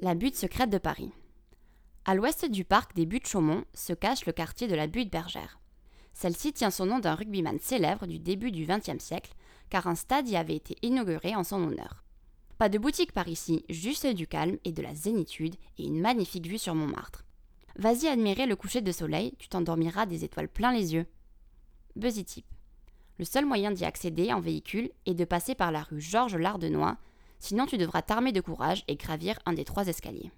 La butte secrète de Paris. À l'ouest du parc des Buttes Chaumont se cache le quartier de la butte Bergère. Celle-ci tient son nom d'un rugbyman célèbre du début du XXe siècle, car un stade y avait été inauguré en son honneur. Pas de boutique par ici, juste du calme et de la zénitude et une magnifique vue sur Montmartre. Vas-y admirer le coucher de soleil, tu t'endormiras des étoiles plein les yeux. Buzzy Tip. Le seul moyen d'y accéder en véhicule est de passer par la rue Georges Lardenois, sinon tu devras t'armer de courage et gravir un des trois escaliers.